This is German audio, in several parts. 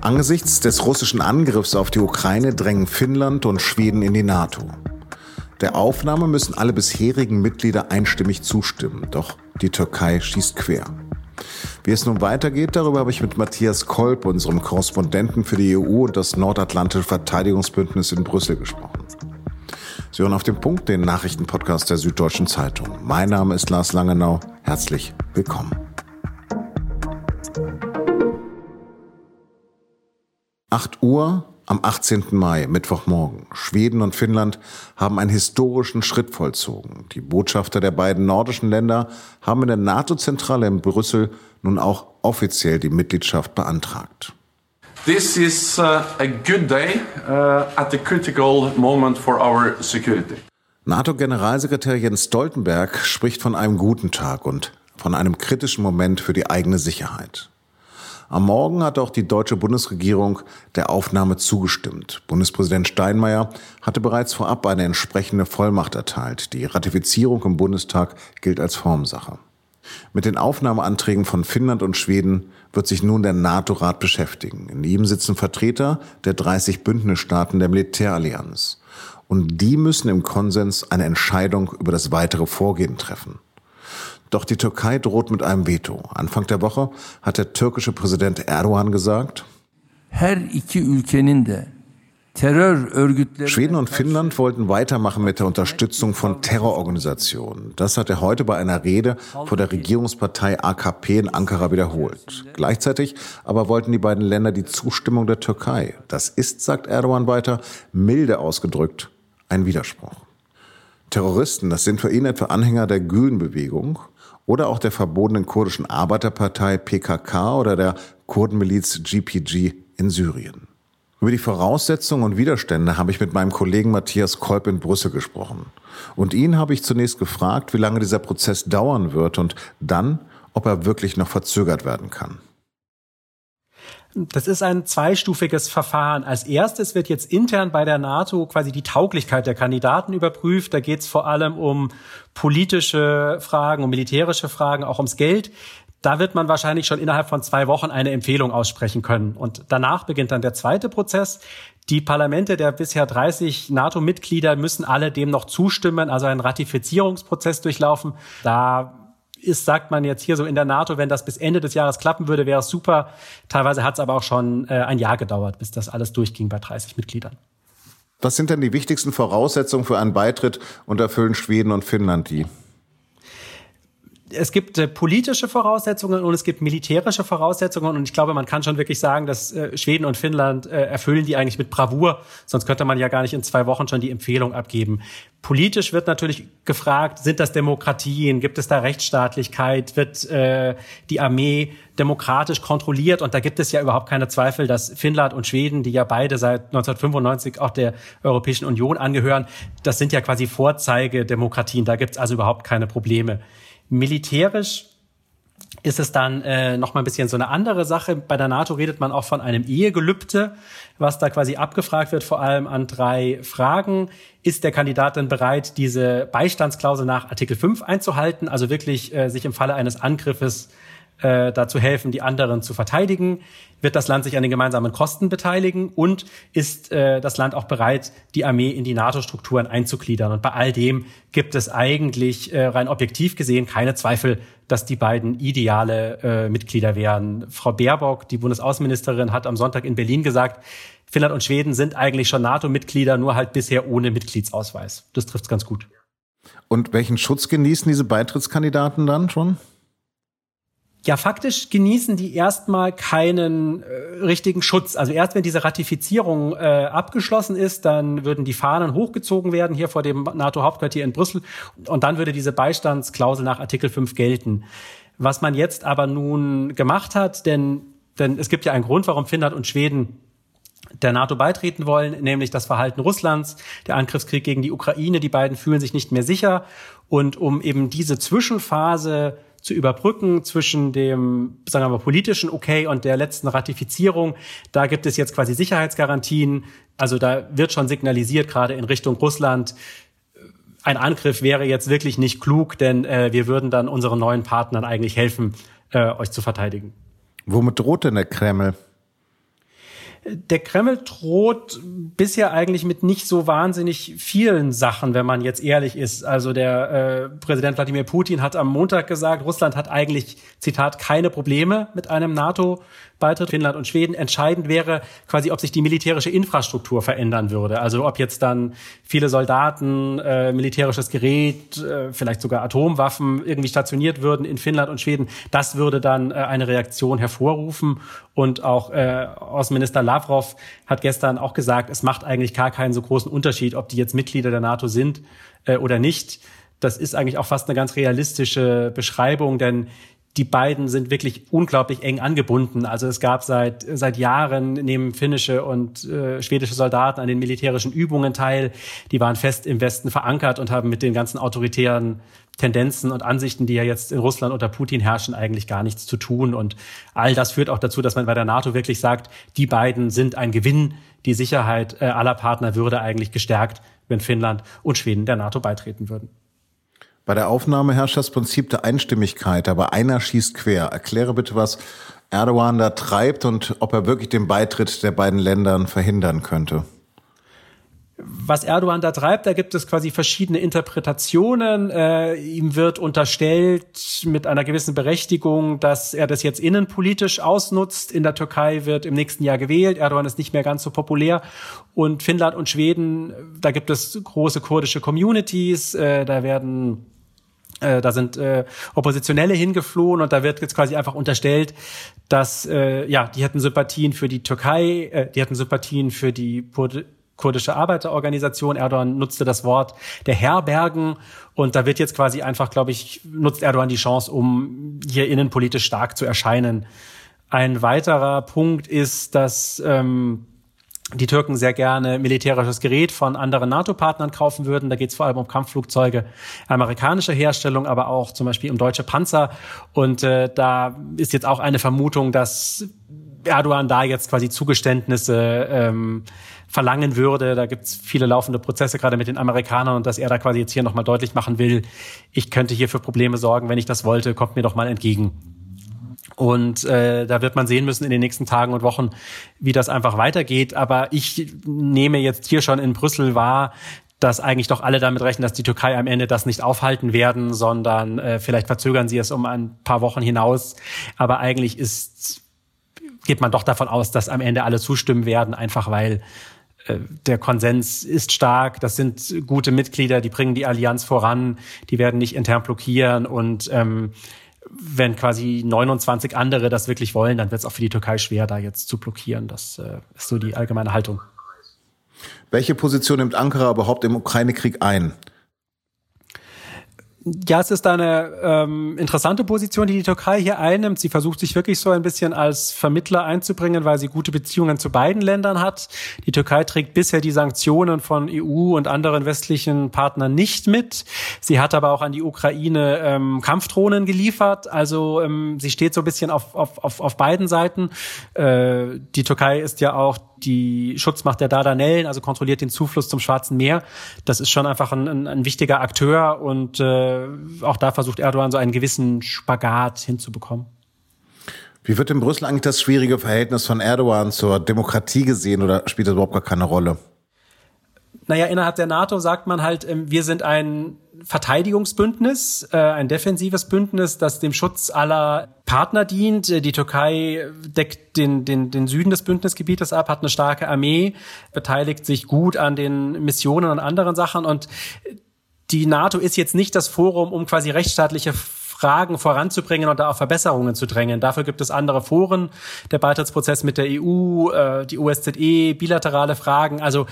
Angesichts des russischen Angriffs auf die Ukraine drängen Finnland und Schweden in die NATO. Der Aufnahme müssen alle bisherigen Mitglieder einstimmig zustimmen, doch die Türkei schießt quer. Wie es nun weitergeht, darüber habe ich mit Matthias Kolb, unserem Korrespondenten für die EU und das Nordatlantische Verteidigungsbündnis in Brüssel gesprochen. Sie hören auf den Punkt den Nachrichtenpodcast der Süddeutschen Zeitung. Mein Name ist Lars Langenau. Herzlich willkommen. 8 Uhr am 18. Mai, Mittwochmorgen. Schweden und Finnland haben einen historischen Schritt vollzogen. Die Botschafter der beiden nordischen Länder haben in der NATO-Zentrale in Brüssel nun auch offiziell die Mitgliedschaft beantragt. This is uh, a good day uh, at a critical moment for our security. NATO-Generalsekretär Jens Stoltenberg spricht von einem guten Tag und von einem kritischen Moment für die eigene Sicherheit. Am Morgen hat auch die deutsche Bundesregierung der Aufnahme zugestimmt. Bundespräsident Steinmeier hatte bereits vorab eine entsprechende Vollmacht erteilt. Die Ratifizierung im Bundestag gilt als Formsache. Mit den Aufnahmeanträgen von Finnland und Schweden wird sich nun der NATO-Rat beschäftigen. In ihm sitzen Vertreter der 30 Bündnisstaaten der Militärallianz. Und die müssen im Konsens eine Entscheidung über das weitere Vorgehen treffen. Doch die Türkei droht mit einem Veto. Anfang der Woche hat der türkische Präsident Erdogan gesagt, Schweden und Finnland wollten weitermachen mit der Unterstützung von Terrororganisationen. Das hat er heute bei einer Rede vor der Regierungspartei AKP in Ankara wiederholt. Gleichzeitig aber wollten die beiden Länder die Zustimmung der Türkei. Das ist, sagt Erdogan weiter, milde ausgedrückt, ein Widerspruch. Terroristen, das sind für ihn etwa Anhänger der Gülen-Bewegung oder auch der verbotenen kurdischen Arbeiterpartei PKK oder der Kurdenmiliz GPG in Syrien. Über die Voraussetzungen und Widerstände habe ich mit meinem Kollegen Matthias Kolb in Brüssel gesprochen. Und ihn habe ich zunächst gefragt, wie lange dieser Prozess dauern wird und dann, ob er wirklich noch verzögert werden kann. Das ist ein zweistufiges Verfahren. Als erstes wird jetzt intern bei der NATO quasi die Tauglichkeit der Kandidaten überprüft. Da geht es vor allem um politische Fragen, um militärische Fragen, auch ums Geld. Da wird man wahrscheinlich schon innerhalb von zwei Wochen eine Empfehlung aussprechen können. Und danach beginnt dann der zweite Prozess. Die Parlamente der bisher 30 NATO-Mitglieder müssen alle dem noch zustimmen, also einen Ratifizierungsprozess durchlaufen. Da ist, sagt man jetzt hier so in der NATO, wenn das bis Ende des Jahres klappen würde, wäre es super. Teilweise hat es aber auch schon äh, ein Jahr gedauert, bis das alles durchging bei 30 Mitgliedern. Was sind denn die wichtigsten Voraussetzungen für einen Beitritt und erfüllen Schweden und Finnland die? Es gibt äh, politische Voraussetzungen und es gibt militärische Voraussetzungen und ich glaube, man kann schon wirklich sagen, dass äh, Schweden und Finnland äh, erfüllen die eigentlich mit Bravour, sonst könnte man ja gar nicht in zwei Wochen schon die Empfehlung abgeben. Politisch wird natürlich gefragt, sind das Demokratien, gibt es da Rechtsstaatlichkeit, wird äh, die Armee demokratisch kontrolliert? Und da gibt es ja überhaupt keine Zweifel, dass Finnland und Schweden, die ja beide seit 1995 auch der Europäischen Union angehören, das sind ja quasi Vorzeigedemokratien, da gibt es also überhaupt keine Probleme. Militärisch ist es dann äh, noch mal ein bisschen so eine andere Sache. Bei der NATO redet man auch von einem Ehegelübde, was da quasi abgefragt wird, vor allem an drei Fragen. Ist der Kandidat denn bereit, diese Beistandsklausel nach Artikel 5 einzuhalten, also wirklich äh, sich im Falle eines Angriffes äh, dazu helfen, die anderen zu verteidigen? Wird das Land sich an den gemeinsamen Kosten beteiligen? Und ist äh, das Land auch bereit, die Armee in die NATO-Strukturen einzugliedern? Und bei all dem gibt es eigentlich äh, rein objektiv gesehen keine Zweifel, dass die beiden ideale äh, Mitglieder wären. Frau Baerbock, die Bundesaußenministerin, hat am Sonntag in Berlin gesagt, Finnland und Schweden sind eigentlich schon NATO-Mitglieder, nur halt bisher ohne Mitgliedsausweis. Das trifft's ganz gut. Und welchen Schutz genießen diese Beitrittskandidaten dann schon? Ja, faktisch genießen die erstmal keinen äh, richtigen Schutz. Also erst wenn diese Ratifizierung äh, abgeschlossen ist, dann würden die Fahnen hochgezogen werden hier vor dem NATO-Hauptquartier in Brüssel und dann würde diese Beistandsklausel nach Artikel 5 gelten. Was man jetzt aber nun gemacht hat, denn, denn es gibt ja einen Grund, warum Finnland und Schweden der NATO beitreten wollen, nämlich das Verhalten Russlands, der Angriffskrieg gegen die Ukraine. Die beiden fühlen sich nicht mehr sicher. Und um eben diese Zwischenphase zu überbrücken zwischen dem, sagen wir mal, politischen Okay und der letzten Ratifizierung. Da gibt es jetzt quasi Sicherheitsgarantien. Also da wird schon signalisiert, gerade in Richtung Russland, ein Angriff wäre jetzt wirklich nicht klug, denn äh, wir würden dann unseren neuen Partnern eigentlich helfen, äh, euch zu verteidigen. Womit droht denn der Kreml? Der Kreml droht bisher eigentlich mit nicht so wahnsinnig vielen Sachen, wenn man jetzt ehrlich ist. Also der äh, Präsident Wladimir Putin hat am Montag gesagt, Russland hat eigentlich, Zitat, keine Probleme mit einem NATO Beitritt Finnland und Schweden. Entscheidend wäre quasi, ob sich die militärische Infrastruktur verändern würde. Also ob jetzt dann viele Soldaten, äh, militärisches Gerät, äh, vielleicht sogar Atomwaffen irgendwie stationiert würden in Finnland und Schweden. Das würde dann äh, eine Reaktion hervorrufen. Und auch äh, Außenminister Lavrov hat gestern auch gesagt, es macht eigentlich gar keinen so großen Unterschied, ob die jetzt Mitglieder der NATO sind äh, oder nicht. Das ist eigentlich auch fast eine ganz realistische Beschreibung, denn die beiden sind wirklich unglaublich eng angebunden. Also es gab seit, seit Jahren nehmen finnische und äh, schwedische Soldaten an den militärischen Übungen teil. Die waren fest im Westen verankert und haben mit den ganzen autoritären Tendenzen und Ansichten, die ja jetzt in Russland unter Putin herrschen, eigentlich gar nichts zu tun. Und all das führt auch dazu, dass man bei der NATO wirklich sagt, die beiden sind ein Gewinn. Die Sicherheit äh, aller Partner würde eigentlich gestärkt, wenn Finnland und Schweden der NATO beitreten würden. Bei der Aufnahme herrscht das Prinzip der Einstimmigkeit, aber einer schießt quer. Erkläre bitte, was Erdogan da treibt und ob er wirklich den Beitritt der beiden Ländern verhindern könnte. Was Erdogan da treibt, da gibt es quasi verschiedene Interpretationen. Äh, ihm wird unterstellt mit einer gewissen Berechtigung, dass er das jetzt innenpolitisch ausnutzt. In der Türkei wird im nächsten Jahr gewählt. Erdogan ist nicht mehr ganz so populär. Und Finnland und Schweden, da gibt es große kurdische Communities. Äh, da werden äh, da sind äh, Oppositionelle hingeflohen und da wird jetzt quasi einfach unterstellt, dass äh, ja die hätten Sympathien für die Türkei, äh, die hätten Sympathien für die kurdische Arbeiterorganisation. Erdogan nutzte das Wort der Herbergen und da wird jetzt quasi einfach, glaube ich, nutzt Erdogan die Chance, um hier innenpolitisch stark zu erscheinen. Ein weiterer Punkt ist, dass ähm, die Türken sehr gerne militärisches Gerät von anderen NATO-Partnern kaufen würden. Da geht es vor allem um Kampfflugzeuge amerikanischer Herstellung, aber auch zum Beispiel um deutsche Panzer. Und äh, da ist jetzt auch eine Vermutung, dass Erdogan da jetzt quasi Zugeständnisse ähm, verlangen würde. Da gibt es viele laufende Prozesse gerade mit den Amerikanern und dass er da quasi jetzt hier nochmal deutlich machen will, ich könnte hier für Probleme sorgen, wenn ich das wollte, kommt mir doch mal entgegen. Und äh, da wird man sehen müssen in den nächsten Tagen und Wochen, wie das einfach weitergeht. Aber ich nehme jetzt hier schon in Brüssel wahr, dass eigentlich doch alle damit rechnen, dass die Türkei am Ende das nicht aufhalten werden, sondern äh, vielleicht verzögern sie es um ein paar Wochen hinaus. Aber eigentlich ist, geht man doch davon aus, dass am Ende alle zustimmen werden, einfach weil äh, der Konsens ist stark, das sind gute Mitglieder, die bringen die Allianz voran, die werden nicht intern blockieren und ähm, wenn quasi 29 andere das wirklich wollen, dann wird es auch für die Türkei schwer, da jetzt zu blockieren. Das äh, ist so die allgemeine Haltung. Welche Position nimmt Ankara überhaupt im Ukraine-Krieg ein? Ja, es ist eine ähm, interessante Position, die die Türkei hier einnimmt. Sie versucht sich wirklich so ein bisschen als Vermittler einzubringen, weil sie gute Beziehungen zu beiden Ländern hat. Die Türkei trägt bisher die Sanktionen von EU und anderen westlichen Partnern nicht mit. Sie hat aber auch an die Ukraine ähm, Kampfdrohnen geliefert. Also ähm, sie steht so ein bisschen auf, auf, auf, auf beiden Seiten. Äh, die Türkei ist ja auch die Schutzmacht der Dardanellen, also kontrolliert den Zufluss zum Schwarzen Meer. Das ist schon einfach ein, ein, ein wichtiger Akteur und äh, auch da versucht Erdogan so einen gewissen Spagat hinzubekommen. Wie wird in Brüssel eigentlich das schwierige Verhältnis von Erdogan zur Demokratie gesehen oder spielt das überhaupt gar keine Rolle? Naja, innerhalb der NATO sagt man halt, ähm, wir sind ein Verteidigungsbündnis, äh, ein defensives Bündnis, das dem Schutz aller Partner dient. Äh, die Türkei deckt den, den, den Süden des Bündnisgebietes ab, hat eine starke Armee, beteiligt sich gut an den Missionen und anderen Sachen. Und die NATO ist jetzt nicht das Forum, um quasi rechtsstaatliche Fragen voranzubringen und da auf Verbesserungen zu drängen. Dafür gibt es andere Foren, der Beitrittsprozess mit der EU, äh, die OSZE, bilaterale Fragen. Also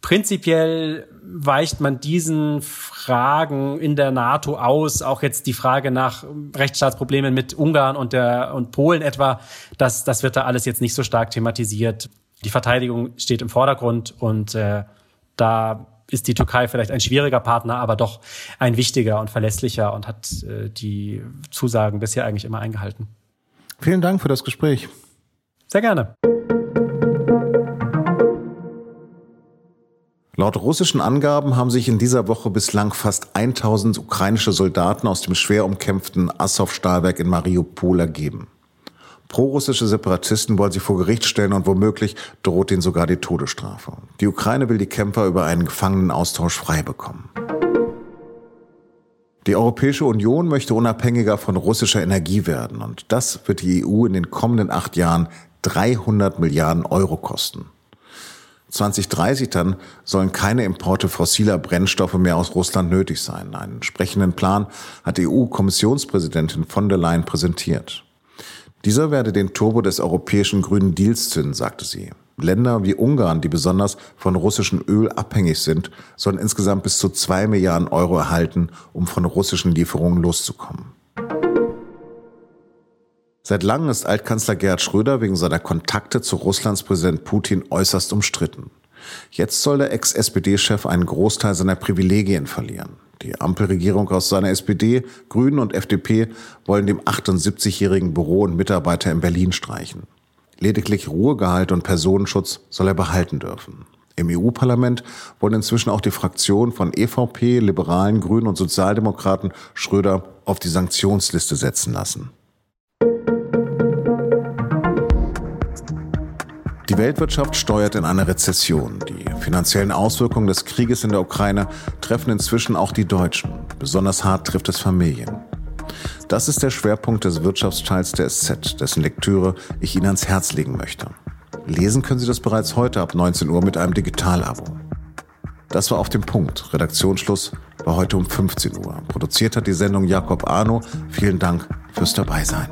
Prinzipiell weicht man diesen Fragen in der NATO aus, auch jetzt die Frage nach Rechtsstaatsproblemen mit Ungarn und der und Polen etwa, das, das wird da alles jetzt nicht so stark thematisiert. Die Verteidigung steht im Vordergrund und äh, da ist die Türkei vielleicht ein schwieriger Partner, aber doch ein wichtiger und verlässlicher und hat äh, die Zusagen bisher eigentlich immer eingehalten. Vielen Dank für das Gespräch. Sehr gerne. Laut russischen Angaben haben sich in dieser Woche bislang fast 1000 ukrainische Soldaten aus dem schwer umkämpften Assow-Stahlwerk in Mariupol ergeben. Prorussische Separatisten wollen sie vor Gericht stellen und womöglich droht ihnen sogar die Todesstrafe. Die Ukraine will die Kämpfer über einen Gefangenenaustausch frei bekommen. Die Europäische Union möchte unabhängiger von russischer Energie werden und das wird die EU in den kommenden acht Jahren 300 Milliarden Euro kosten. 2030 dann sollen keine Importe fossiler Brennstoffe mehr aus Russland nötig sein. Einen entsprechenden Plan hat EU-Kommissionspräsidentin von der Leyen präsentiert. Dieser werde den Turbo des europäischen Grünen Deals zünden, sagte sie. Länder wie Ungarn, die besonders von russischem Öl abhängig sind, sollen insgesamt bis zu zwei Milliarden Euro erhalten, um von russischen Lieferungen loszukommen. Seit langem ist Altkanzler Gerhard Schröder wegen seiner Kontakte zu Russlands Präsident Putin äußerst umstritten. Jetzt soll der Ex-SPD-Chef einen Großteil seiner Privilegien verlieren. Die Ampelregierung aus seiner SPD, Grünen und FDP wollen dem 78-jährigen Büro- und Mitarbeiter in Berlin streichen. Lediglich Ruhegehalt und Personenschutz soll er behalten dürfen. Im EU-Parlament wollen inzwischen auch die Fraktionen von EVP, Liberalen, Grünen und Sozialdemokraten Schröder auf die Sanktionsliste setzen lassen. Die Weltwirtschaft steuert in eine Rezession. Die finanziellen Auswirkungen des Krieges in der Ukraine treffen inzwischen auch die Deutschen. Besonders hart trifft es Familien. Das ist der Schwerpunkt des Wirtschaftsteils der SZ, dessen Lektüre ich Ihnen ans Herz legen möchte. Lesen können Sie das bereits heute ab 19 Uhr mit einem Digitalabo. Das war auf dem Punkt. Redaktionsschluss war heute um 15 Uhr. Produziert hat die Sendung Jakob Arno. Vielen Dank fürs Dabeisein.